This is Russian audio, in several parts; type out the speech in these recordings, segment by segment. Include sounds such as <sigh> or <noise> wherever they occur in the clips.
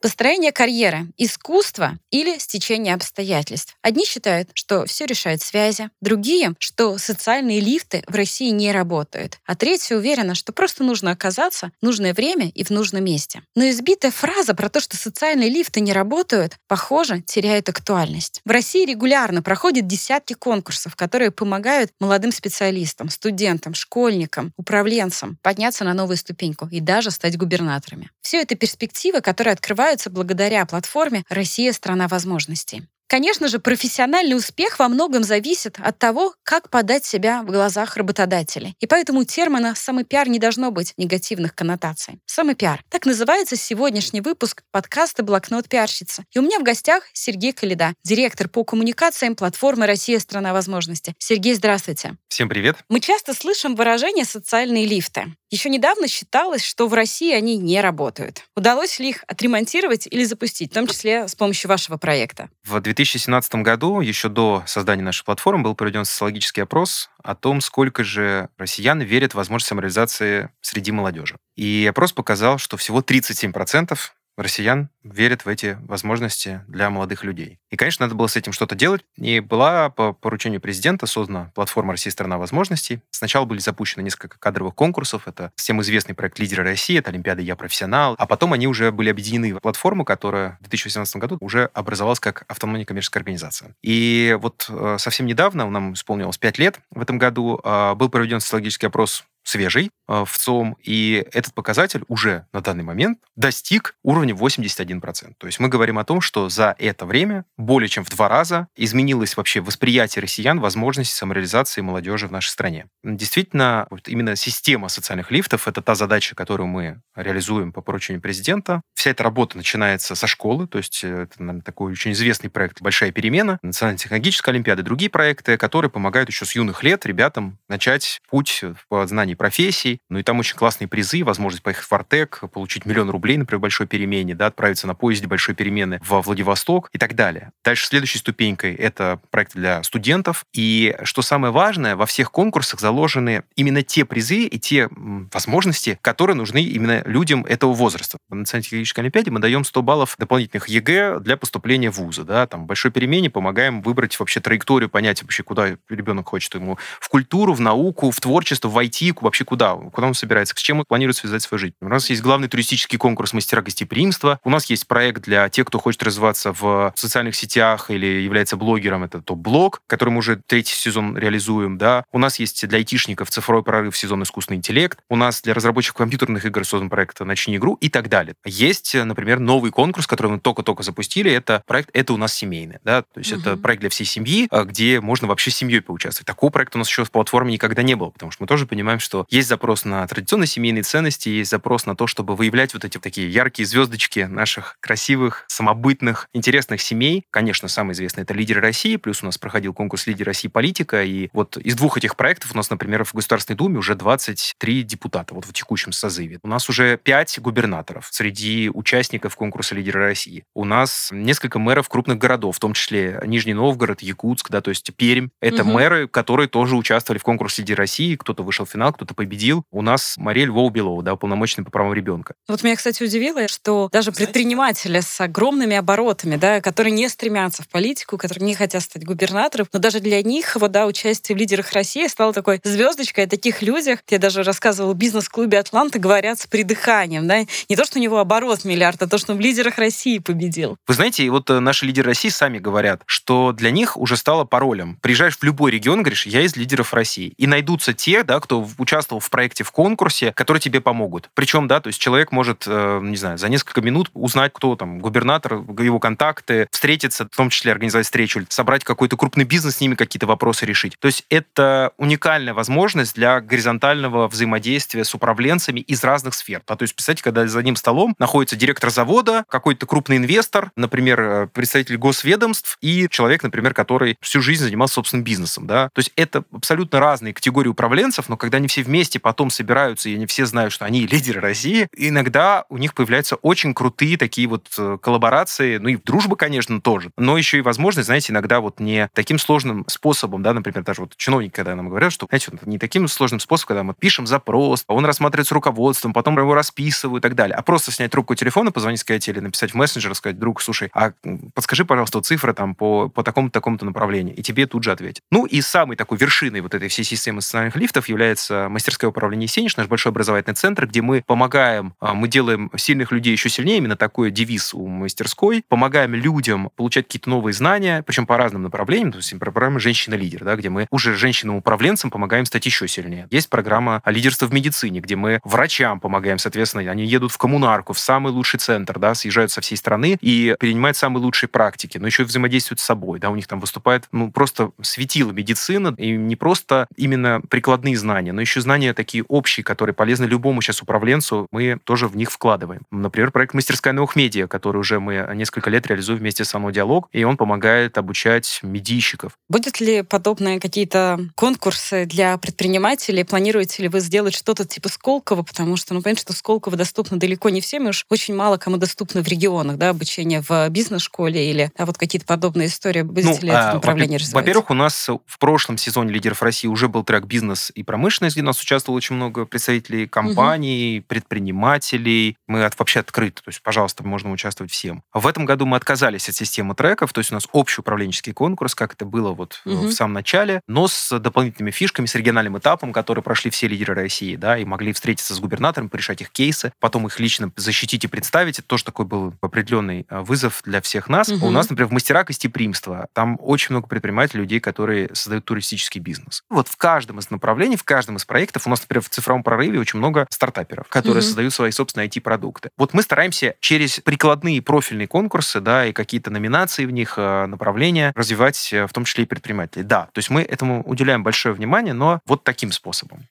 Построение карьеры — искусство или стечение обстоятельств. Одни считают, что все решает связи, другие, что социальные лифты в России не работают, а третьи уверены, что просто нужно оказаться в нужное время и в нужном месте. Но избитая фраза про то, что социальные лифты не работают, похоже, теряет актуальность. В России регулярно проходят десятки конкурсов, которые помогают молодым специалистам, студентам, школьникам, управленцам подняться на новую ступеньку и даже стать губернаторами. Все это перспективы, которые открывают развиваются благодаря платформе «Россия – страна возможностей». Конечно же, профессиональный успех во многом зависит от того, как подать себя в глазах работодателей. И поэтому термина «самый пиар» не должно быть негативных коннотаций. Самый пиар. Так называется сегодняшний выпуск подкаста «Блокнот пиарщицы». И у меня в гостях Сергей Калида, директор по коммуникациям платформы «Россия – страна возможностей». Сергей, здравствуйте. Всем привет. Мы часто слышим выражение «социальные лифты». Еще недавно считалось, что в России они не работают. Удалось ли их отремонтировать или запустить, в том числе с помощью вашего проекта? В 2017 году, еще до создания нашей платформы, был проведен социологический опрос о том, сколько же россиян верят в возможность самореализации среди молодежи. И опрос показал, что всего 37% россиян верят в эти возможности для молодых людей. И, конечно, надо было с этим что-то делать. И была по поручению президента создана платформа «Россия – страна возможностей». Сначала были запущены несколько кадровых конкурсов. Это всем известный проект «Лидеры России», это Олимпиада «Я профессионал». А потом они уже были объединены в платформу, которая в 2018 году уже образовалась как автономная коммерческая организация. И вот э, совсем недавно, нам исполнилось 5 лет, в этом году э, был проведен социологический опрос свежий э, в ЦОМ, и этот показатель уже на данный момент достиг уровня 81%. То есть мы говорим о том, что за это время более чем в два раза изменилось вообще восприятие россиян возможности самореализации молодежи в нашей стране. Действительно, вот именно система социальных лифтов — это та задача, которую мы реализуем по поручению президента. Вся эта работа начинается со школы, то есть э, это наверное, такой очень известный проект «Большая перемена», Национальная технологическая олимпиада, другие проекты, которые помогают еще с юных лет ребятам начать путь в знании профессий. Ну и там очень классные призы, возможность поехать в Артек, получить миллион рублей, например, в большой перемене, да, отправиться на поезде большой перемены во Владивосток и так далее. Дальше следующей ступенькой это проект для студентов. И что самое важное, во всех конкурсах заложены именно те призы и те возможности, которые нужны именно людям этого возраста. В Национальной технологической олимпиаде мы даем 100 баллов дополнительных ЕГЭ для поступления в вузы. Да, там, в большой перемене помогаем выбрать вообще траекторию, понять вообще, куда ребенок хочет ему в культуру, в науку, в творчество, в IT, вообще куда? Куда он собирается? С чем он планирует связать свою жизнь? У нас есть главный туристический конкурс «Мастера гостеприимства». У нас есть проект для тех, кто хочет развиваться в социальных сетях или является блогером. Это топ-блог, который мы уже третий сезон реализуем. Да? У нас есть для айтишников цифровой прорыв сезон «Искусственный интеллект». У нас для разработчиков компьютерных игр создан проект «Начни игру» и так далее. Есть, например, новый конкурс, который мы только-только запустили. Это проект «Это у нас семейный». Да? То есть угу. это проект для всей семьи, а, где можно вообще с семьей поучаствовать. Такого проекта у нас еще в платформе никогда не было, потому что мы тоже понимаем, что есть запрос на традиционные семейные ценности, есть запрос на то, чтобы выявлять вот эти такие яркие звездочки наших красивых, самобытных, интересных семей. Конечно, самый известный это «Лидеры России», плюс у нас проходил конкурс «Лидеры России. Политика», и вот из двух этих проектов у нас, например, в Государственной Думе уже 23 депутата вот в текущем созыве. У нас уже 5 губернаторов среди участников конкурса «Лидеры России». У нас несколько мэров крупных городов, в том числе Нижний Новгород, Якутск, да, то есть Пермь. Это угу. мэры, которые тоже участвовали в конкурсе «Лидеры России». Кто-то вышел в финал, кто-то кто победил. У нас Мария Львова-Белова, да, уполномоченный по правам ребенка. Вот меня, кстати, удивило, что даже предприниматели с огромными оборотами, да, которые не стремятся в политику, которые не хотят стать губернатором, но даже для них вот, да, участие в лидерах России стало такой звездочкой о таких людях. Я даже рассказывала в бизнес-клубе Атланта, говорят с придыханием, да, не то, что у него оборот миллиард, а то, что он в лидерах России победил. Вы знаете, вот э, наши лидеры России сами говорят, что для них уже стало паролем. Приезжаешь в любой регион, говоришь, я из лидеров России. И найдутся те, да, кто участвовал в проекте, в конкурсе, которые тебе помогут. Причем, да, то есть человек может, э, не знаю, за несколько минут узнать, кто там губернатор, его контакты, встретиться, в том числе организовать встречу, собрать какой-то крупный бизнес, с ними какие-то вопросы решить. То есть это уникальная возможность для горизонтального взаимодействия с управленцами из разных сфер. А то есть, представьте, когда за одним столом находится директор завода, какой-то крупный инвестор, например, э, представитель госведомств и человек, например, который всю жизнь занимался собственным бизнесом. Да? То есть это абсолютно разные категории управленцев, но когда они все вместе потом собираются, и они все знают, что они <laughs> лидеры России, иногда у них появляются очень крутые такие вот э, коллаборации, ну и дружба, конечно, тоже, но еще и возможность, знаете, иногда вот не таким сложным способом, да, например, даже вот чиновники, когда нам говорят, что, знаете, не таким сложным способом, когда мы пишем запрос, он рассматривается руководством, потом его расписывают и так далее, а просто снять трубку телефона, позвонить, сказать, или написать в мессенджер, сказать, друг, слушай, а подскажи, пожалуйста, цифры там по, по такому-то, такому-то направлению, и тебе тут же ответят. Ну и самой такой вершиной вот этой всей системы социальных лифтов является мастерское управление Сенеж, наш большой образовательный центр, где мы помогаем, а, мы делаем сильных людей еще сильнее, именно такой девиз у мастерской, помогаем людям получать какие-то новые знания, причем по разным направлениям, то есть программа «Женщина-лидер», да, где мы уже женщинам-управленцам помогаем стать еще сильнее. Есть программа «Лидерство в медицине», где мы врачам помогаем, соответственно, они едут в коммунарку, в самый лучший центр, да, съезжают со всей страны и перенимают самые лучшие практики, но еще взаимодействуют с собой, да, у них там выступает, ну, просто светило медицина, и не просто именно прикладные знания, но еще знания такие общие, которые полезны любому сейчас управленцу, мы тоже в них вкладываем. Например, проект «Мастерская новых медиа», который уже мы несколько лет реализуем вместе с «Оно Диалог», и он помогает обучать медийщиков. Будет ли подобные какие-то конкурсы для предпринимателей? Планируете ли вы сделать что-то типа Сколково? Потому что, ну, понятно, что Сколково доступно далеко не всем, и уж очень мало кому доступно в регионах, да, обучение в бизнес-школе или да, вот какие-то подобные истории. Будете ну, ли это а, направление развивать? Во-первых, у нас в прошлом сезоне «Лидеров России» уже был трек «Бизнес и промышленность», где нас участвовало очень много представителей компаний, угу. предпринимателей. Мы от, вообще открыты, то есть, пожалуйста, можно участвовать всем. В этом году мы отказались от системы треков, то есть у нас общий управленческий конкурс, как это было вот угу. в самом начале, но с дополнительными фишками, с региональным этапом, который прошли все лидеры России, да, и могли встретиться с губернатором, порешать их кейсы, потом их лично защитить и представить. Это тоже такой был определенный э, вызов для всех нас. Угу. У нас, например, в мастера гостеприимства, там очень много предпринимателей, людей, которые создают туристический бизнес. Вот в каждом из направлений, в каждом из проектов у нас, например, в цифровом прорыве очень много стартаперов, которые угу. создают свои собственные IT-продукты. Вот мы стараемся через прикладные профильные конкурсы, да, и какие-то номинации в них, э, направления развивать, э, в том числе и предпринимателей. Да, то есть мы этому уделяем большое внимание, но вот таким способом.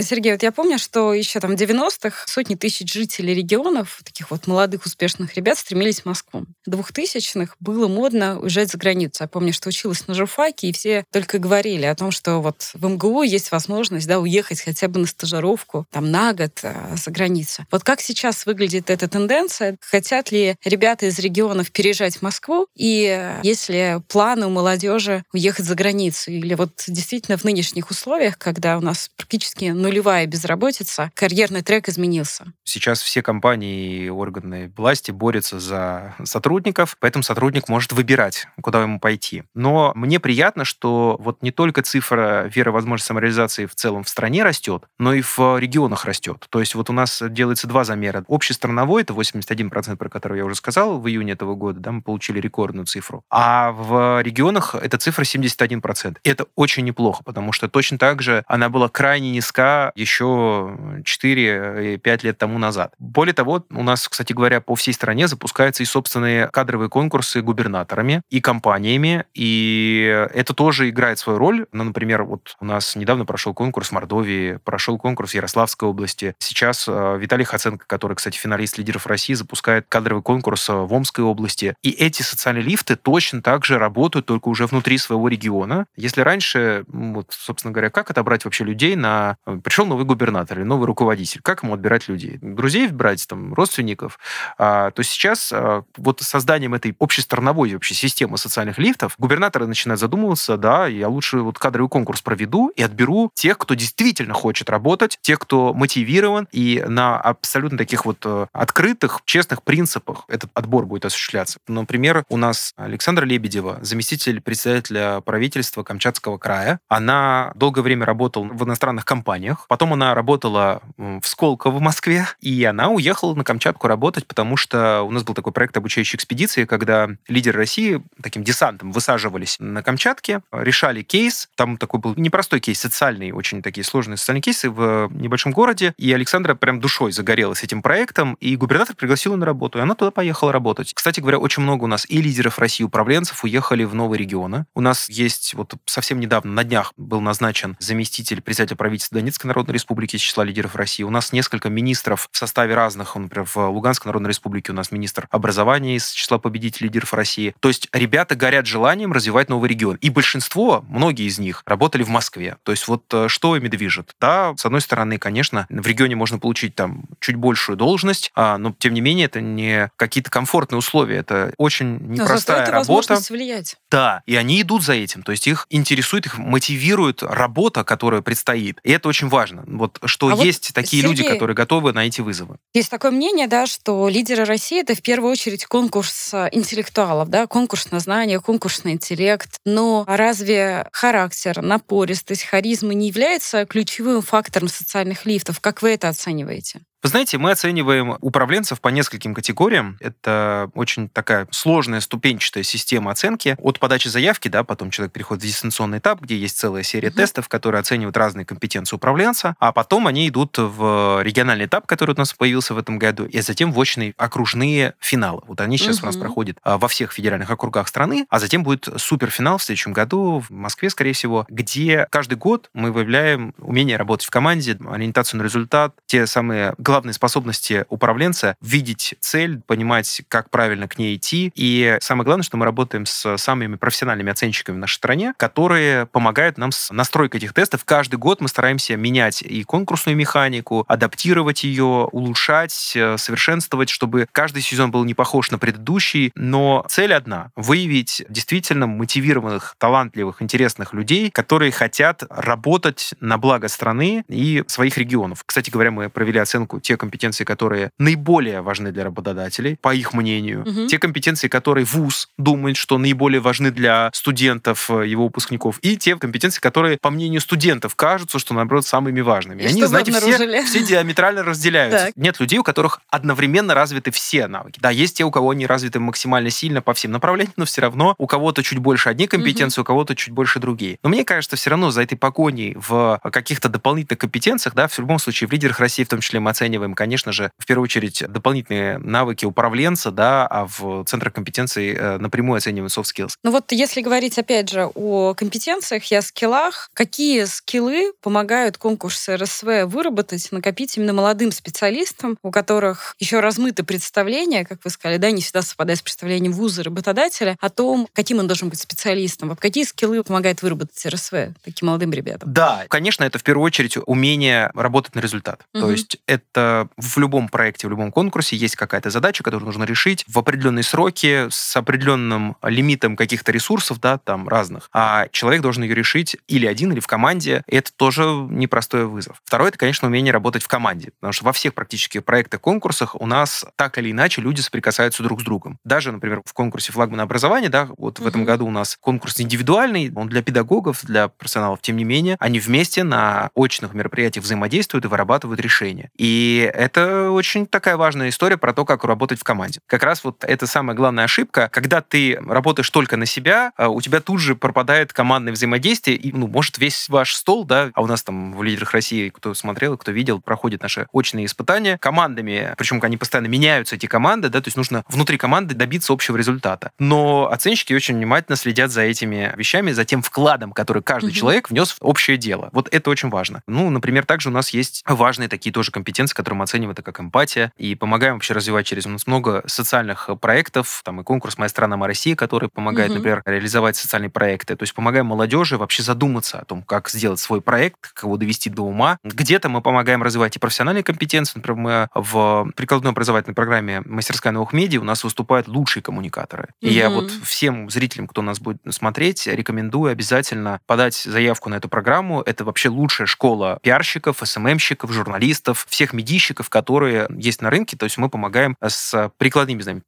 Сергей, вот я помню, что еще там в 90-х сотни тысяч жителей регионов, таких вот молодых, успешных ребят, стремились в Москву. В 2000-х было модно уезжать за границу. Я помню, что училась на журфаке, и все только говорили о том, что вот в МГУ есть возможность да, уехать хотя бы на стажировку там на год а, за границу. Вот как сейчас выглядит эта тенденция? Хотят ли ребята из регионов переезжать в Москву? И есть ли планы у молодежи уехать за границу? Или вот действительно в нынешних условиях, когда у нас практически нулевая безработица, карьерный трек изменился. Сейчас все компании и органы власти борются за сотрудников, поэтому сотрудник может выбирать, куда ему пойти. Но мне приятно, что вот не только цифра веры возможности самореализации в целом в стране растет, но и в регионах растет. То есть вот у нас делается два замера. Общестрановой, это 81%, про который я уже сказал, в июне этого года, да, мы получили рекордную цифру. А в регионах эта цифра 71%. Это очень неплохо, потому что точно так же она была крайне низка еще 4-5 лет тому назад. Более того, у нас, кстати говоря, по всей стране запускаются и собственные кадровые конкурсы губернаторами и компаниями, и это тоже играет свою роль. Ну, например, вот у нас недавно прошел конкурс в Мордовии, прошел конкурс в Ярославской области. Сейчас э, Виталий Хаценко, который, кстати, финалист лидеров России, запускает кадровый конкурс э, в Омской области. И эти социальные лифты точно так же работают, только уже внутри своего региона. Если раньше, вот, собственно говоря, как отобрать вообще людей на э, пришел новый губернатор или новый руководитель. Как ему отбирать людей? Друзей брать, там, родственников? А, то сейчас а, вот созданием этой общестрановой вообще системы социальных лифтов губернаторы начинают задумываться, да, я лучше вот кадровый конкурс проведу и отберу тех, кто действительно хочет работать, тех, кто мотивирован, и на абсолютно таких вот э, открытых, честных принципах этот отбор будет осуществляться. Например, у нас Александра Лебедева, заместитель председателя правительства Камчатского края. Она долгое время работала в иностранных компаниях, компаниях. Потом она работала в Сколково в Москве, и она уехала на Камчатку работать, потому что у нас был такой проект обучающей экспедиции, когда лидеры России таким десантом высаживались на Камчатке, решали кейс. Там такой был непростой кейс, социальный, очень такие сложные социальные кейсы в небольшом городе. И Александра прям душой загорелась этим проектом, и губернатор пригласил ее на работу, и она туда поехала работать. Кстати говоря, очень много у нас и лидеров России, управленцев уехали в новые регионы. У нас есть вот совсем недавно, на днях, был назначен заместитель председателя правительства Донецкой Народной Республики из числа лидеров России. У нас несколько министров в составе разных. Например, в Луганской Народной Республике у нас министр образования из числа победителей лидеров России. То есть ребята горят желанием развивать новый регион. И большинство, многие из них, работали в Москве. То есть вот э, что ими движет? Да, с одной стороны, конечно, в регионе можно получить там чуть большую должность, а, но тем не менее это не какие-то комфортные условия. Это очень непростая это работа. влиять. Да, и они идут за этим. То есть их интересует, их мотивирует работа, которая предстоит. И это очень важно. Вот что А вот, есть такие люди, Сергей, которые готовы на эти вызовы. Есть такое мнение, да, что лидеры России это в первую очередь конкурс э, интеллектуалов, да, конкурс на знание, конкурс на интеллект. Но разве характер, напористость, харизма не является ключевым фактором социальных лифтов? Как вы это оцениваете? Вы знаете, мы оцениваем управленцев по нескольким категориям. Это очень такая сложная ступенчатая система оценки. От подачи заявки, да, потом человек переходит в дистанционный этап, где есть целая серия Мгм. тестов, которые оценивают разные компетенции управленца, а потом они идут в региональный этап, который у нас появился в этом году, и затем в очные окружные финалы. Вот они сейчас у нас проходят а, во всех федеральных округах страны, а затем будет суперфинал в следующем году в Москве, скорее всего, где каждый год мы выявляем умение работать в команде, ориентацию на результат, те самые главные способности управленца видеть цель, понимать, как правильно к ней идти. И самое главное, что мы работаем с самыми профессиональными оценщиками в нашей стране, которые помогают нам с настройкой этих тестов. Каждый год мы стараемся менять и конкурсную механику, адаптировать ее, улучшать, э, совершенствовать, чтобы каждый сезон был не похож на предыдущий. Но цель одна — выявить действительно мотивированных, талантливых, интересных людей, которые хотят работать на благо страны и своих регионов. Кстати говоря, мы провели оценку те компетенции, которые наиболее важны для работодателей, по их мнению. Мгм. Те компетенции, которые ВУЗ думает, что наиболее важны для студентов, э, его выпускников. И те компетенции, которые, по мнению студентов, кажутся, что, наоборот, самыми важными. И Они, знаете, все, все диаметрально разделяются. Так. Нет людей, у которых одновременно развиты все навыки. Да, есть те, у кого они развиты максимально сильно по всем направлениям, но все равно у кого-то чуть больше одни компетенции, у кого-то чуть больше другие. Но мне кажется, все равно за этой погоней в каких-то дополнительных компетенциях, да, в любом случае в лидерах России в том числе мы оцениваем, конечно же, в первую очередь дополнительные навыки управленца, да, а в центрах компетенций э, напрямую оцениваем soft skills. Ну вот если говорить, опять же, о компетенциях и о скиллах, какие скиллы помогают конкурсы РСВ выработать, накопить именно молодым специалистам, у которых еще размыты представления, как вы сказали, да, не всегда совпадает с представлением вуза работодателя, о том, каким он должен быть специалистом. Вот какие скиллы помогают выработать РСВ таким молодым ребятам? Да, конечно, это в первую очередь умение работать на результат. То Мгм. есть это в любом проекте, в любом конкурсе есть какая-то задача, которую нужно решить в определенные сроки, с определенным лимитом каких-то ресурсов, да, там разных. А человек должен ее решить или один, или в команде. И это тоже непростой вызов. Второе, это, конечно, умение работать в команде. Потому что во всех практически проектах, конкурсах у нас так или иначе люди соприкасаются друг с другом. Даже, например, в конкурсе флагмана образования, да, вот в этом году у нас конкурс индивидуальный, он для педагогов, для профессионалов. Тем не менее, они вместе на очных мероприятиях взаимодействуют и вырабатывают решения. И это очень такая важная история про то, как работать в команде. Как раз вот это самая главная ошибка. Когда ты работаешь только на себя, а, у тебя тут же пропадает командное взаимодействие, и, ну, может, весь ваш стол, да, а у нас там в «Лидерах России», кто смотрел, кто видел, проходят наши очные испытания командами, причем они постоянно меняются, эти команды, да, то есть нужно внутри команды добиться общего результата. Но оценщики очень внимательно следят за этими вещами, за тем вкладом, который каждый Мгм. человек внес в общее дело. Вот это очень важно. Ну, например, также у нас есть важные такие тоже компетенции, которые мы оцениваем, это как эмпатия, и помогаем вообще развивать через у нас много социальных э, проектов, там и конкурс «Моя страна, моя Россия», который помогает, Мгм. например, реализовать социальные проекты. То есть помогаем молодежи вообще задуматься о том, как сделать свой проект, как его довести до ума. Где-то мы помогаем развивать и профессиональные компетенции. Например, мы в прикладной образовательной программе «Мастерская новых медиа» у нас выступают лучшие коммуникаторы. И я вот всем зрителям, кто нас будет смотреть, рекомендую обязательно подать заявку на эту программу. Это вообще лучшая школа пиарщиков, СММщиков, журналистов, всех медийщиков, которые есть на рынке. То есть мы помогаем с прикладными знаниями.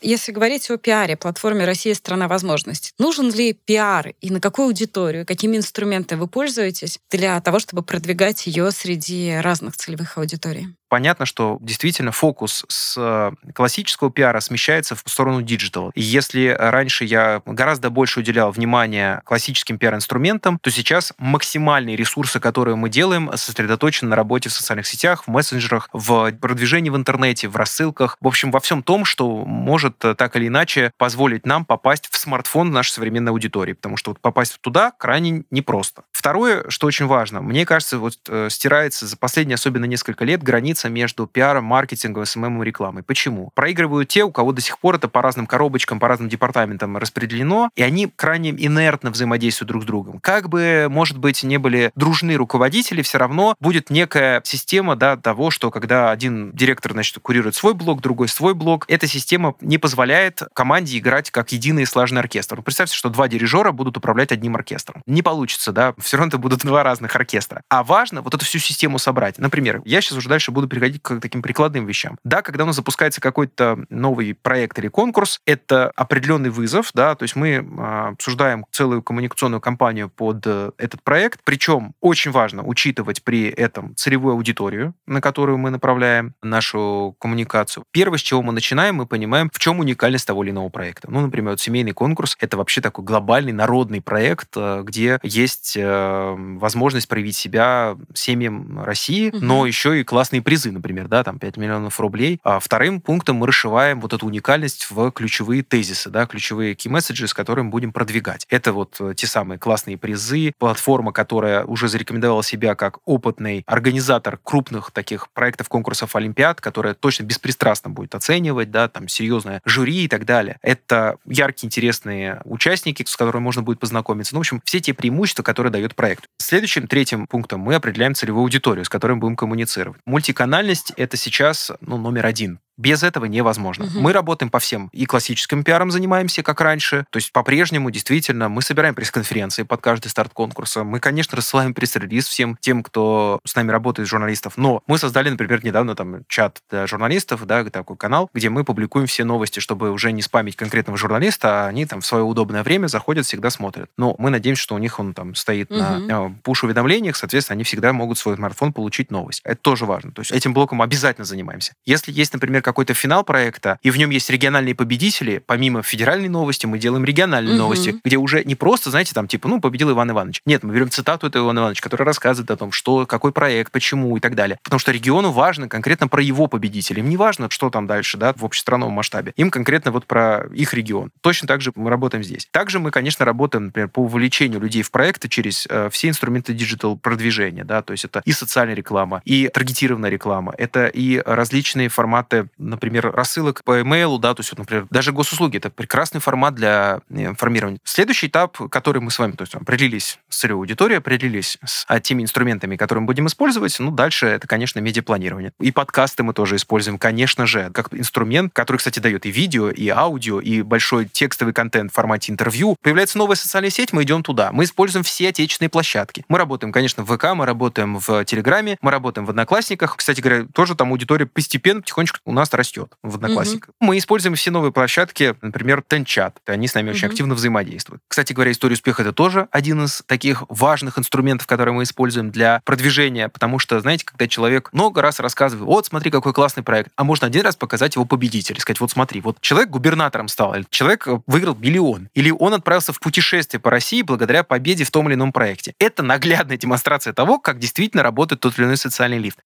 Если говорить о пиаре, платформе «Россия – страна возможностей», нужен ли пиар и на какую аудиторию, какими инструментами вы пользуетесь для того, чтобы продвигать ее среди разных целевых аудиторий? Понятно, что действительно фокус с э, классического пиара смещается в сторону digital. И если раньше я гораздо больше уделял внимания классическим пиар-инструментам, то сейчас максимальные ресурсы, которые мы делаем, сосредоточены на работе в социальных сетях, в мессенджерах, в продвижении в интернете, в рассылках, в общем, во всем том, что может э, так или иначе позволить нам попасть в смартфон нашей современной аудитории, потому что вот попасть туда крайне непросто. Второе, что очень важно, мне кажется, вот э, стирается за последние особенно несколько лет граница граница между пиаром, маркетингом, SMM и рекламой. Почему? Проигрывают те, у кого до сих пор это по разным коробочкам, по разным департаментам распределено, и они крайне инертно взаимодействуют друг с другом. Как бы, может быть, не были дружны руководители, все равно будет некая система да, того, что когда один директор значит, курирует свой блок, другой свой блок, эта система не позволяет команде играть как единый сложный оркестр. Представьте, что два дирижера будут управлять одним оркестром. Не получится, да, все равно это будут два разных оркестра. А важно вот эту всю систему собрать. Например, я сейчас уже дальше буду переходить к таким прикладным вещам. Да, когда у нас запускается какой-то новый проект или конкурс, это определенный вызов, да, то есть мы а, обсуждаем целую коммуникационную кампанию под э, этот проект, причем очень важно учитывать при этом целевую аудиторию, на которую мы направляем нашу коммуникацию. Первое, с чего мы начинаем, мы понимаем, в чем уникальность того или иного проекта. Ну, например, вот семейный конкурс — это вообще такой глобальный народный проект, э, где есть э, возможность проявить себя семьям России, угу. но еще и классные призы призы, например, да, там 5 миллионов рублей. А вторым пунктом мы расшиваем вот эту уникальность в ключевые тезисы, да, ключевые key messages, с которыми будем продвигать. Это вот э, те самые классные призы, платформа, которая уже зарекомендовала себя как опытный организатор крупных таких проектов, конкурсов, олимпиад, которая точно беспристрастно будет оценивать, да, там серьезное жюри и так далее. Это яркие, интересные участники, с которыми можно будет познакомиться. Ну, в общем, все те преимущества, которые дает проект. Следующим, третьим пунктом мы определяем целевую аудиторию, с которой будем коммуницировать. Мультиканал Банальность — это сейчас ну, номер один без этого невозможно. Угу. Мы работаем по всем. И классическим пиаром занимаемся, как раньше. То есть по-прежнему действительно мы собираем пресс-конференции под каждый старт конкурса. Мы, конечно, рассылаем пресс-релиз всем тем, кто с нами работает, журналистов. Но мы создали, например, недавно там чат для журналистов, да, такой канал, где мы публикуем все новости, чтобы уже не спамить конкретного журналиста, а они там в свое удобное время заходят, всегда смотрят. Но мы надеемся, что у них он там стоит угу. на э, пуш-уведомлениях, соответственно, они всегда могут свой смартфон получить новость. Это тоже важно. То есть этим блоком обязательно занимаемся. Если есть, например, какой-то финал проекта, и в нем есть региональные победители, помимо федеральной новости, мы делаем региональные угу. новости, где уже не просто, знаете, там типа, ну, победил Иван Иванович. Нет, мы берем цитату этого Ивана Ивановича, который рассказывает о том, что, какой проект, почему и так далее. Потому что региону важно конкретно про его победителей. Им не важно, что там дальше, да, в общестрановом масштабе. Им конкретно вот про их регион. Точно так же мы работаем здесь. Также мы, конечно, работаем, например, по увлечению людей в проекты через э, все инструменты digital продвижения, да, то есть это и социальная реклама, и таргетированная реклама, это и различные форматы, например, рассылок по email, да, то есть, вот, например, даже госуслуги — это прекрасный формат для э, информирования. Следующий этап, который мы с вами, то есть, определились с целевой аудиторией, определились с а, теми инструментами, которые мы будем использовать, ну, дальше это, конечно, медиапланирование. И подкасты мы тоже используем, конечно же, как инструмент, который, кстати, дает и видео, и аудио, и большой текстовый контент в формате интервью. Появляется новая социальная сеть, мы идем туда. Мы используем все отечественные площадки. Мы работаем, конечно, в ВК, мы работаем в Телеграме, мы работаем в Одноклассниках. Кстати говоря, тоже там аудитория постепенно, потихонечку у нас растет идет в Одноклассниках. Угу. Мы используем все новые площадки, например, Тенчат. Они с нами угу. очень активно взаимодействуют. Кстати говоря, история успеха это тоже один из таких важных инструментов, которые мы используем для продвижения, потому что, знаете, когда человек много раз рассказывает, вот, смотри, какой классный проект, а можно один раз показать его победителя, сказать, вот смотри, вот человек губернатором стал, или человек выиграл миллион, или он отправился в путешествие по России благодаря победе в том или ином проекте. Это наглядная демонстрация того, как действительно работает тот или иной социальный лифт.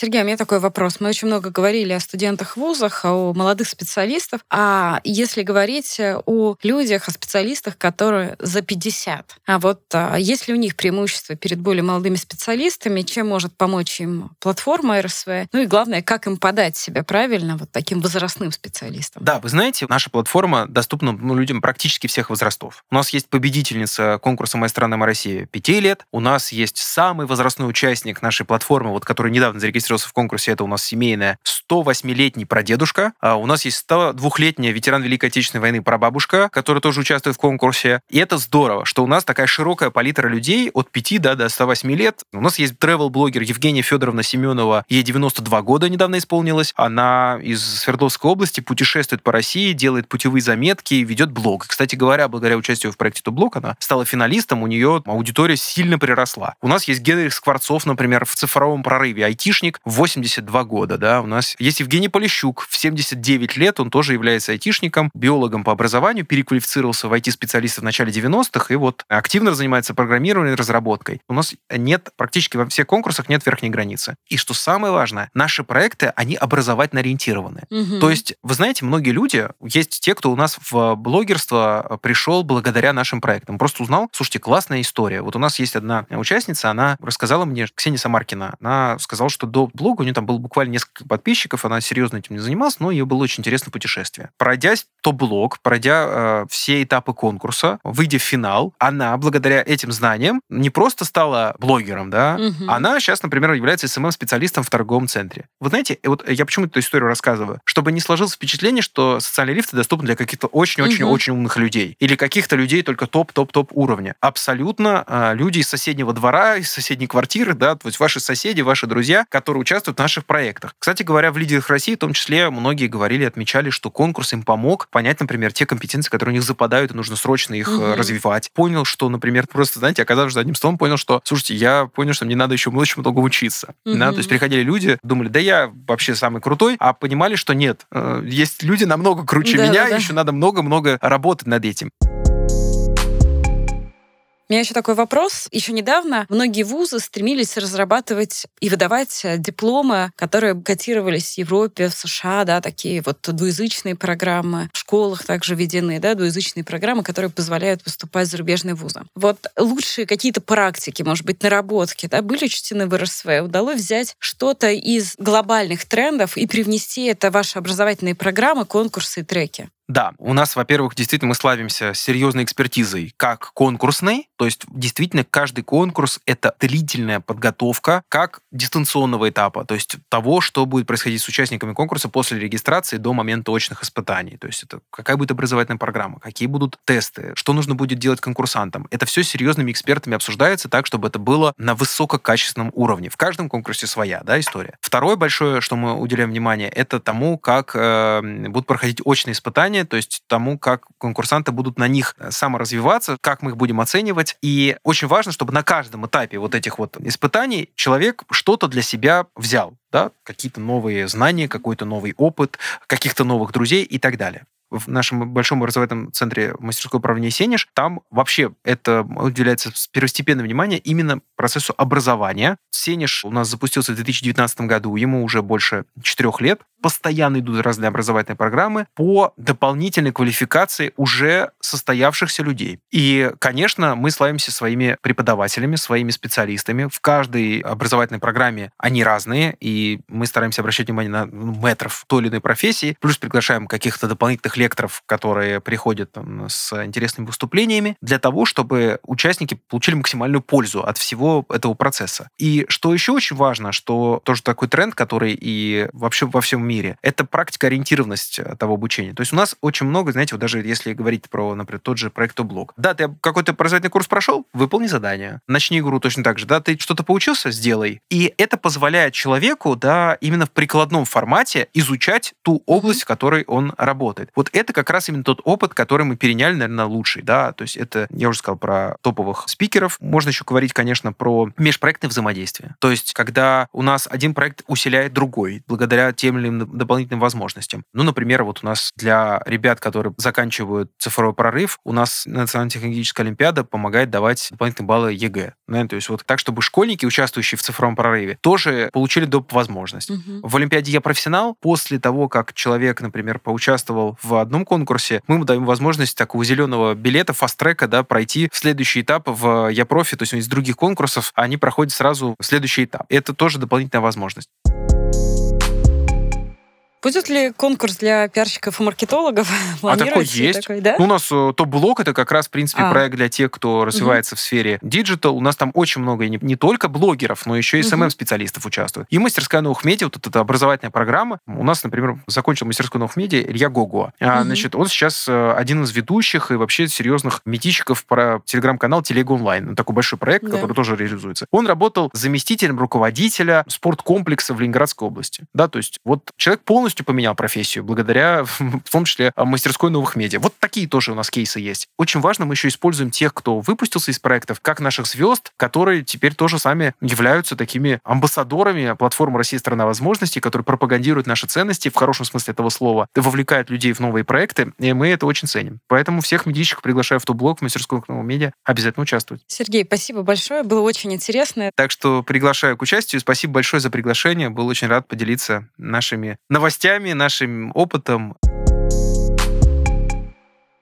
Сергей, у меня такой вопрос. Мы очень много говорили о студентах в вузах, о молодых специалистах. А если говорить о людях, о специалистах, которые за 50, а вот а, есть ли у них преимущество перед более молодыми специалистами, чем может помочь им платформа РСВ? Ну и главное, как им подать себя правильно вот таким возрастным специалистам? Да, вы знаете, наша платформа доступна ну, людям практически всех возрастов. У нас есть победительница конкурса «Моя страна, моя Россия» 5 лет. У нас есть самый возрастной участник нашей платформы, вот, который недавно зарегистрирован зарегистрировался в конкурсе, это у нас семейная, 108-летний прадедушка, а у нас есть 102-летняя ветеран Великой Отечественной войны прабабушка, которая тоже участвует в конкурсе. И это здорово, что у нас такая широкая палитра людей от 5 да, до 108 лет. У нас есть travel-блогер Евгения Федоровна Семенова, ей 92 года недавно исполнилось. Она из Свердловской области путешествует по России, делает путевые заметки, ведет блог. Кстати говоря, благодаря участию в проекте Тублог она стала финалистом, у нее аудитория сильно приросла. У нас есть Генрих Скворцов, например, в цифровом прорыве, айтишник, 82 года, да, у нас есть Евгений Полищук, в 79 лет, он тоже является айтишником, биологом по образованию, переквалифицировался в IT-специалиста в начале 90-х, и вот активно занимается программированием и разработкой. У нас нет, практически во всех конкурсах нет верхней границы. И что самое важное, наши проекты, они образовательно ориентированы. Мгм. То есть, вы знаете, многие люди, есть те, кто у нас в блогерство пришел благодаря нашим проектам. Просто узнал, слушайте, классная история. Вот у нас есть одна участница, она рассказала мне, Ксения Самаркина, она сказала, что до блога у нее там было буквально несколько подписчиков, она серьезно этим не занималась, но ей было очень интересно путешествие. Пройдясь то блог, пройдя э, все этапы конкурса, выйдя в финал, она благодаря этим знаниям не просто стала блогером, да, Мгм. она сейчас, например, является СММ-специалистом в торговом центре. Вы знаете, вот я почему эту историю рассказываю? Чтобы не сложилось впечатление, что социальные лифты доступны для каких-то очень-очень-очень умных людей. Или каких-то людей только топ-топ-топ уровня. Абсолютно а, люди из соседнего двора, из соседней квартиры, да, то есть ваши соседи, ваши друзья, которые участвуют в наших проектах. Кстати говоря, в лидерах России в том числе многие говорили, отмечали, что конкурс им помог понять, например, те компетенции, которые у них западают, и нужно срочно их Мгм. развивать. Понял, что, например, просто, знаете, оказавшись за одним столом, понял, что, слушайте, я понял, что мне надо еще очень много учиться. Да, Мгм. то есть приходили люди, думали, да я вообще самый крутой, а понимали, что нет, э, есть люди намного круче Да, меня, да, да. еще надо много-много работать над этим. У меня еще такой вопрос. Еще недавно многие вузы стремились разрабатывать и выдавать э, дипломы, которые котировались в Европе, в США, да, такие вот двуязычные программы. В школах также введены, да, двуязычные программы, которые позволяют поступать в зарубежные вузы. Вот лучшие какие-то практики, может быть, наработки, да, были учтены в РСВ? Удалось взять что-то из глобальных трендов и привнести это в ваши образовательные программы, конкурсы и треки? Да, у нас, во-первых, действительно мы славимся серьезной экспертизой, как конкурсной, то есть действительно каждый конкурс — это длительная подготовка как дистанционного этапа, то есть того, что будет происходить с участниками конкурса после регистрации до момента очных испытаний. То есть это какая будет образовательная программа, какие будут тесты, что нужно будет делать конкурсантам. Это все серьезными экспертами обсуждается так, чтобы это было на высококачественном уровне. В каждом конкурсе своя да, история. Второе большое, что мы уделяем внимание, это тому, как э, будут проходить очные испытания, то есть тому, как конкурсанты будут на них э, саморазвиваться, как мы их будем оценивать. И очень важно, чтобы на каждом этапе вот этих вот испытаний человек что-то для себя взял, да, какие-то новые знания, какой-то новый опыт, каких-то новых друзей и так далее в нашем большом образовательном центре мастерского управления «Сенеж», там вообще это уделяется первостепенное внимание именно процессу образования. «Сенеж» у нас запустился в 2019 году, ему уже больше четырех лет. Постоянно идут разные образовательные программы по дополнительной квалификации уже состоявшихся людей. И, конечно, мы славимся своими преподавателями, своими специалистами. В каждой образовательной программе они разные, и мы стараемся обращать внимание на ну, метров той или иной профессии, плюс приглашаем каких-то дополнительных лекторов, которые приходят там, с интересными выступлениями, для того, чтобы участники получили максимальную пользу от всего этого процесса. И что еще очень важно, что тоже такой тренд, который и вообще во всем мире, это практика-ориентированность э, того обучения. То есть у нас очень много, знаете, вот даже если говорить про, например, тот же проект блог. Да, ты какой-то образовательный курс прошел, выполни задание. Начни игру точно так же. Да, ты что-то поучился, сделай. И это позволяет человеку, да, именно в прикладном формате изучать ту область, в которой он работает. Вот это как раз именно тот опыт, который мы переняли, наверное, лучший, да, то есть это, я уже сказал про топовых спикеров. Можно еще говорить, конечно, про межпроектное взаимодействие. То есть, когда у нас один проект усиляет другой, благодаря тем или иным дополнительным возможностям. Ну, например, вот у нас для ребят, которые заканчивают цифровой прорыв, у нас Национальная технологическая олимпиада помогает давать дополнительные баллы ЕГЭ. Да, то есть вот так, чтобы школьники, участвующие в цифровом прорыве, тоже получили доп. возможность. Мгм. В Олимпиаде «Я профессионал» после того, как человек, например, поучаствовал в одном конкурсе, мы ему даем возможность такого зеленого билета, фаст-трека, да, пройти в следующий этап в «Я профи», то есть из других конкурсов, они проходят сразу в следующий этап. Это тоже дополнительная возможность. Будет ли конкурс для пиарщиков и маркетологов? <laughs> А такой есть. Такой, да? Ну, у нас э, топ-блок — это как раз, в принципе, а. проект для тех, кто развивается угу. в сфере digital. У нас там очень много не, не только блогеров, но еще и SMM-специалистов участвуют. И мастерская новых медиа, вот эта образовательная программа. У нас, например, закончил мастерскую новых медиа Илья Гого. Угу. Значит, он сейчас э, один из ведущих и вообще серьезных медийщиков про телеграм-канал Телега онлайн. Такой большой проект, да. который тоже реализуется. Он работал заместителем руководителя спорткомплекса в Ленинградской области. Да, то есть вот человек полностью поменял профессию благодаря, <laughs> в том числе, мастерской новых медиа. Вот такие тоже у нас кейсы есть. Очень важно, мы еще используем тех, кто выпустился из проектов, как наших звезд, которые теперь тоже сами являются такими амбассадорами платформы «Россия – страна возможностей», которые пропагандируют наши ценности в хорошем смысле этого слова, вовлекают людей в новые проекты, и мы это очень ценим. Поэтому всех медийщиков приглашаю в ту блог в мастерскую нового медиа обязательно участвовать. Сергей, спасибо большое, было очень интересно. Так что приглашаю к участию. Спасибо большое за приглашение. Был очень рад поделиться нашими новостями, нашим опытом.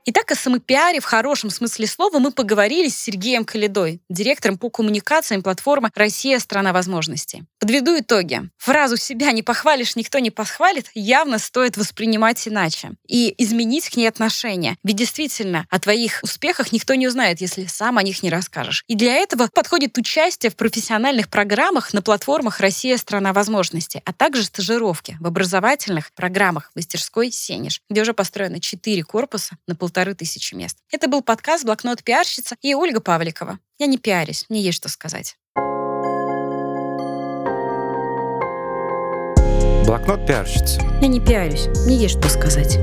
Итак, о самопиаре в хорошем смысле слова мы поговорили с Сергеем Калидой, директором по коммуникациям платформы «Россия – страна возможностей». Подведу итоги. Фразу «себя не похвалишь, никто не похвалит» явно стоит воспринимать иначе и изменить к ней отношение. Ведь действительно, о твоих успехах никто не узнает, если сам о них не расскажешь. И для этого подходит участие в профессиональных программах на платформах «Россия – страна возможностей», а также стажировки в образовательных программах мастерской «Сенеж», где уже построено 4 корпуса на полтора полторы тысячи мест. Это был подкаст «Блокнот пиарщица» и Ольга Павликова. Я не пиарюсь, мне есть что сказать. Блокнот пиарщица. Я не пиарюсь, мне есть что сказать.